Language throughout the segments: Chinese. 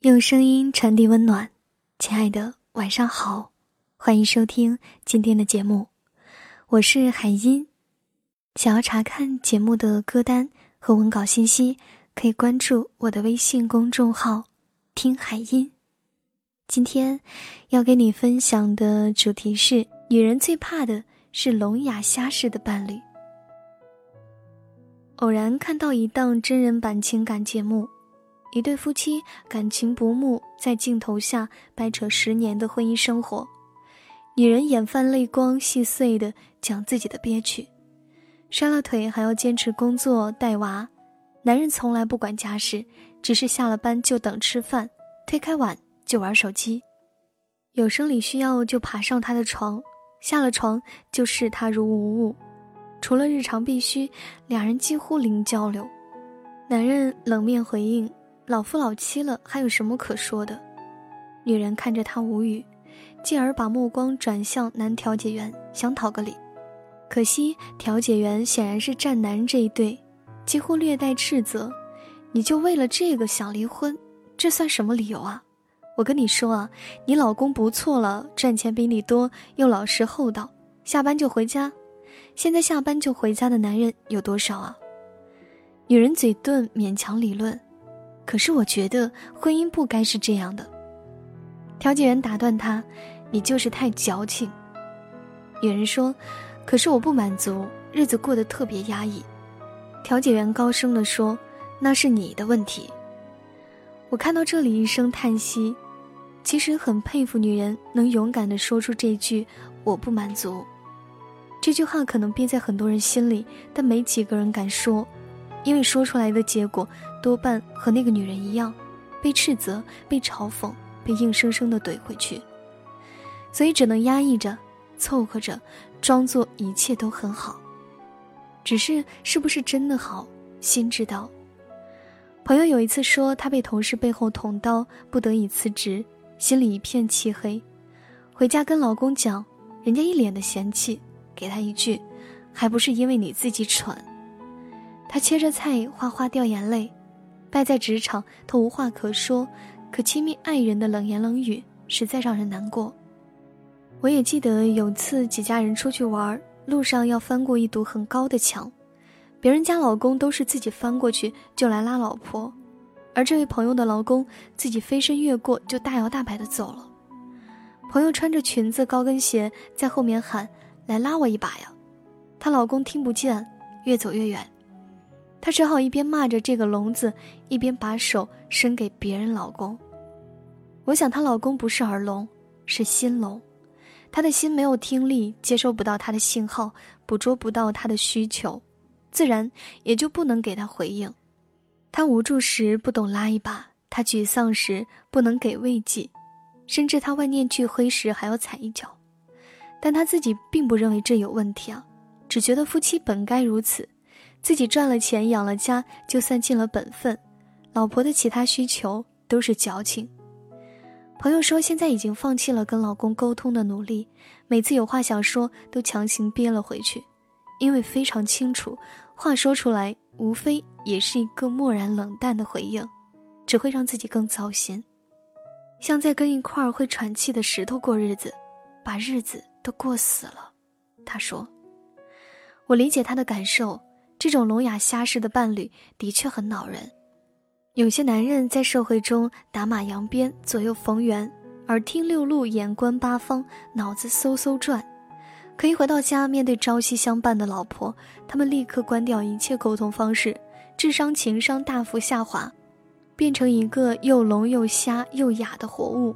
用声音传递温暖，亲爱的，晚上好，欢迎收听今天的节目，我是海音。想要查看节目的歌单和文稿信息，可以关注我的微信公众号“听海音”。今天要给你分享的主题是：女人最怕的是聋哑瞎式的伴侣。偶然看到一档真人版情感节目。一对夫妻感情不睦，在镜头下掰扯十年的婚姻生活，女人眼泛泪光，细碎的讲自己的憋屈，摔了腿还要坚持工作带娃，男人从来不管家事，只是下了班就等吃饭，推开碗就玩手机，有生理需要就爬上他的床，下了床就视他如无物，除了日常必须，两人几乎零交流，男人冷面回应。老夫老妻了，还有什么可说的？女人看着他无语，继而把目光转向男调解员，想讨个理。可惜调解员显然是站男人这一队，几乎略带斥责：“你就为了这个想离婚？这算什么理由啊？我跟你说啊，你老公不错了，赚钱比你多，又老实厚道，下班就回家。现在下班就回家的男人有多少啊？”女人嘴遁，勉强理论。可是我觉得婚姻不该是这样的。调解员打断他：“你就是太矫情。”女人说：“可是我不满足，日子过得特别压抑。”调解员高声地说：“那是你的问题。”我看到这里一声叹息，其实很佩服女人能勇敢地说出这句“我不满足”。这句话可能憋在很多人心里，但没几个人敢说。因为说出来的结果多半和那个女人一样，被斥责、被嘲讽、被硬生生的怼回去，所以只能压抑着、凑合着，装作一切都很好。只是是不是真的好，心知道。朋友有一次说，她被同事背后捅刀，不得已辞职，心里一片漆黑，回家跟老公讲，人家一脸的嫌弃，给他一句：“还不是因为你自己蠢。”他切着菜，哗哗掉眼泪。败在职场，他无话可说，可亲密爱人的冷言冷语实在让人难过。我也记得有次几家人出去玩，路上要翻过一堵很高的墙，别人家老公都是自己翻过去就来拉老婆，而这位朋友的老公自己飞身越过就大摇大摆的走了。朋友穿着裙子高跟鞋在后面喊：“来拉我一把呀！”她老公听不见，越走越远。她只好一边骂着这个聋子，一边把手伸给别人老公。我想她老公不是耳聋，是心聋，他的心没有听力，接收不到他的信号，捕捉不到他的需求，自然也就不能给他回应。他无助时不懂拉一把，他沮丧时不能给慰藉，甚至他万念俱灰时还要踩一脚。但他自己并不认为这有问题啊，只觉得夫妻本该如此。自己赚了钱养了家，就算尽了本分。老婆的其他需求都是矫情。朋友说，现在已经放弃了跟老公沟通的努力，每次有话想说都强行憋了回去，因为非常清楚，话说出来无非也是一个漠然冷淡的回应，只会让自己更糟心，像在跟一块会喘气的石头过日子，把日子都过死了。他说：“我理解他的感受。”这种聋哑瞎式的伴侣的确很恼人。有些男人在社会中打马扬鞭、左右逢源，耳听六路、眼观八方、脑子嗖嗖转，可一回到家面对朝夕相伴的老婆，他们立刻关掉一切沟通方式，智商、情商大幅下滑，变成一个又聋又瞎又哑的活物。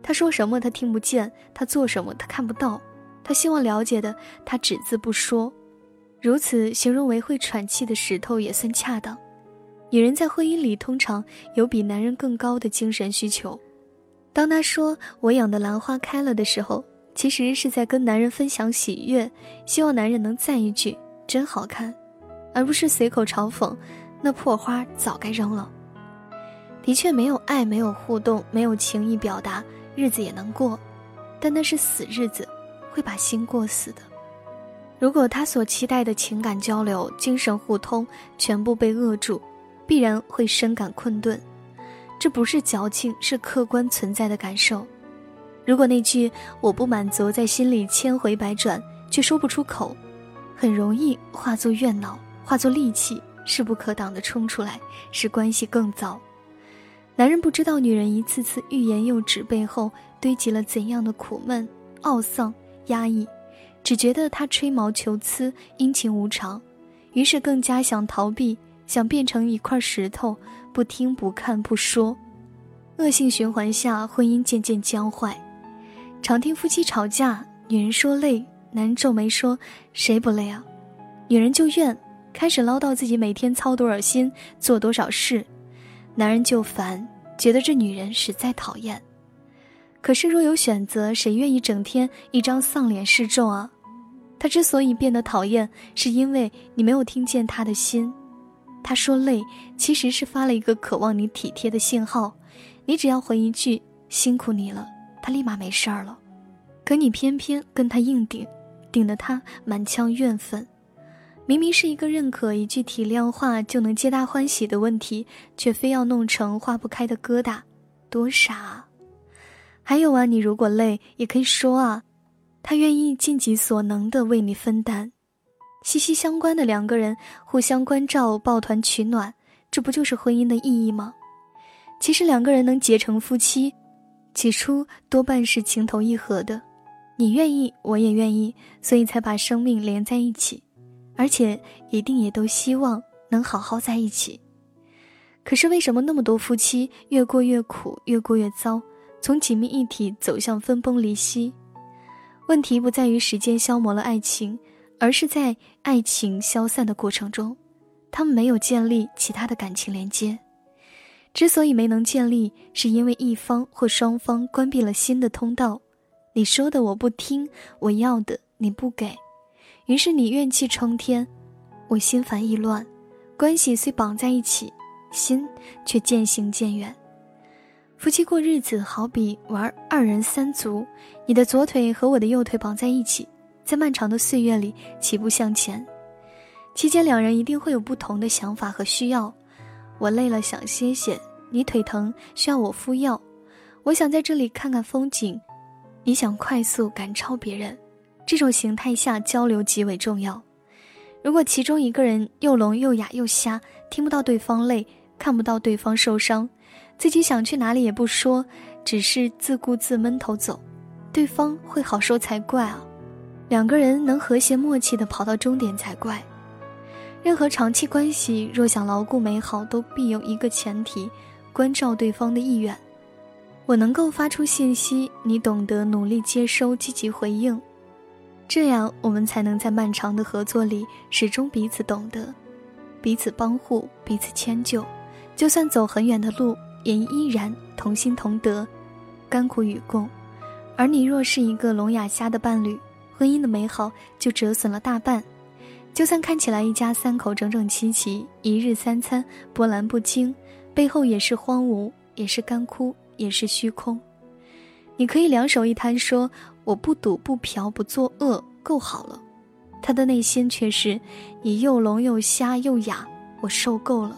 他说什么他听不见，他做什么他看不到，他希望了解的他只字不说。如此形容为会喘气的石头也算恰当。女人在婚姻里通常有比男人更高的精神需求。当她说“我养的兰花开了”的时候，其实是在跟男人分享喜悦，希望男人能赞一句“真好看”，而不是随口嘲讽“那破花早该扔了”。的确，没有爱，没有互动，没有情意表达，日子也能过，但那是死日子，会把心过死的。如果他所期待的情感交流、精神互通全部被扼住，必然会深感困顿。这不是矫情，是客观存在的感受。如果那句“我不满足”在心里千回百转却说不出口，很容易化作怨恼，化作戾气，势不可挡地冲出来，使关系更糟。男人不知道女人一次次欲言又止背后堆积了怎样的苦闷、懊丧、压抑，只觉得他吹毛求疵、阴晴无常，于是更加想逃避，想变成一块石头，不听不看不说。恶性循环下，婚姻渐渐僵坏。常听夫妻吵架，女人说累，男人皱眉说：“谁不累啊？”女人就怨，开始唠叨自己每天操多少心，做多少事。男人就烦，觉得这女人实在讨厌。可是若有选择，谁愿意整天一张丧脸示众啊？他之所以变得讨厌，是因为你没有听见他的心。他说累，其实是发了一个渴望你体贴的信号。你只要回一句“辛苦你了”，他立马没事儿了。可你偏偏跟他硬顶，顶得他满腔怨愤。明明是一个认可、一句体谅话就能皆大欢喜的问题，却非要弄成化不开的疙瘩，多傻！啊！还有啊，你如果累也可以说啊，他愿意尽己所能的为你分担。息息相关的两个人互相关照、抱团取暖，这不就是婚姻的意义吗？其实两个人能结成夫妻，起初多半是情投意合的，你愿意，我也愿意，所以才把生命连在一起。而且一定也都希望能好好在一起。可是为什么那么多夫妻越过越苦，越过越糟，从紧密一体走向分崩离析？问题不在于时间消磨了爱情，而是在爱情消散的过程中，他们没有建立其他的感情连接。之所以没能建立，是因为一方或双方关闭了新的通道。你说的我不听，我要的你不给。于是你怨气冲天，我心烦意乱，关系虽绑在一起，心却渐行渐远。夫妻过日子好比玩二人三足，你的左腿和我的右腿绑在一起，在漫长的岁月里齐步向前。期间两人一定会有不同的想法和需要。我累了想歇歇，你腿疼需要我敷药。我想在这里看看风景，你想快速赶超别人。这种形态下交流极为重要。如果其中一个人又聋又哑又瞎，听不到对方累，看不到对方受伤，自己想去哪里也不说，只是自顾自闷头走，对方会好受才怪啊！两个人能和谐默契地跑到终点才怪。任何长期关系若想牢固美好，都必有一个前提：关照对方的意愿。我能够发出信息，你懂得努力接收，积极回应。这样，我们才能在漫长的合作里始终彼此懂得，彼此帮护，彼此迁就。就算走很远的路，也依然同心同德，甘苦与共。而你若是一个聋哑瞎的伴侣，婚姻的美好就折损了大半。就算看起来一家三口整整齐齐，一日三餐波澜不惊，背后也是荒芜，也是干枯，也是虚空。你可以两手一摊说。我不赌不嫖不作恶，够好了。他的内心却是，你又聋又瞎又哑，我受够了。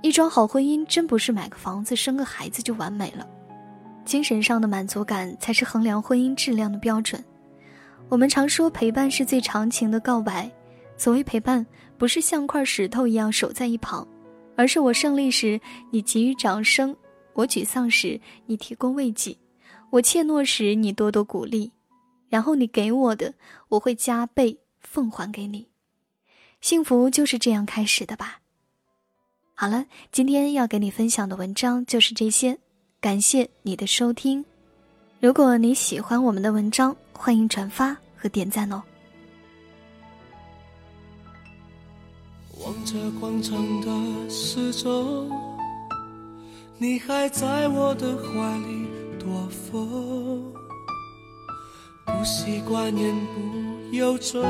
一桩好婚姻真不是买个房子生个孩子就完美了，精神上的满足感才是衡量婚姻质量的标准。我们常说陪伴是最长情的告白，所谓陪伴，不是像块石头一样守在一旁，而是我胜利时你给予掌声，我沮丧时你提供慰藉。我怯懦时，你多多鼓励，然后你给我的，我会加倍奉还给你。幸福就是这样开始的吧。好了，今天要给你分享的文章就是这些，感谢你的收听。如果你喜欢我们的文章，欢迎转发和点赞哦。望着广场的时钟，你还在我的怀里。多风，不习惯言不由衷，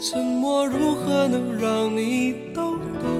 沉默如何能让你懂懂？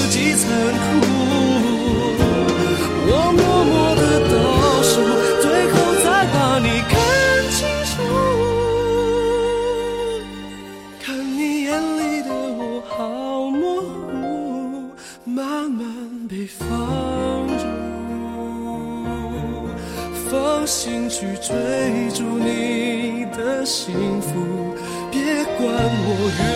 我愿。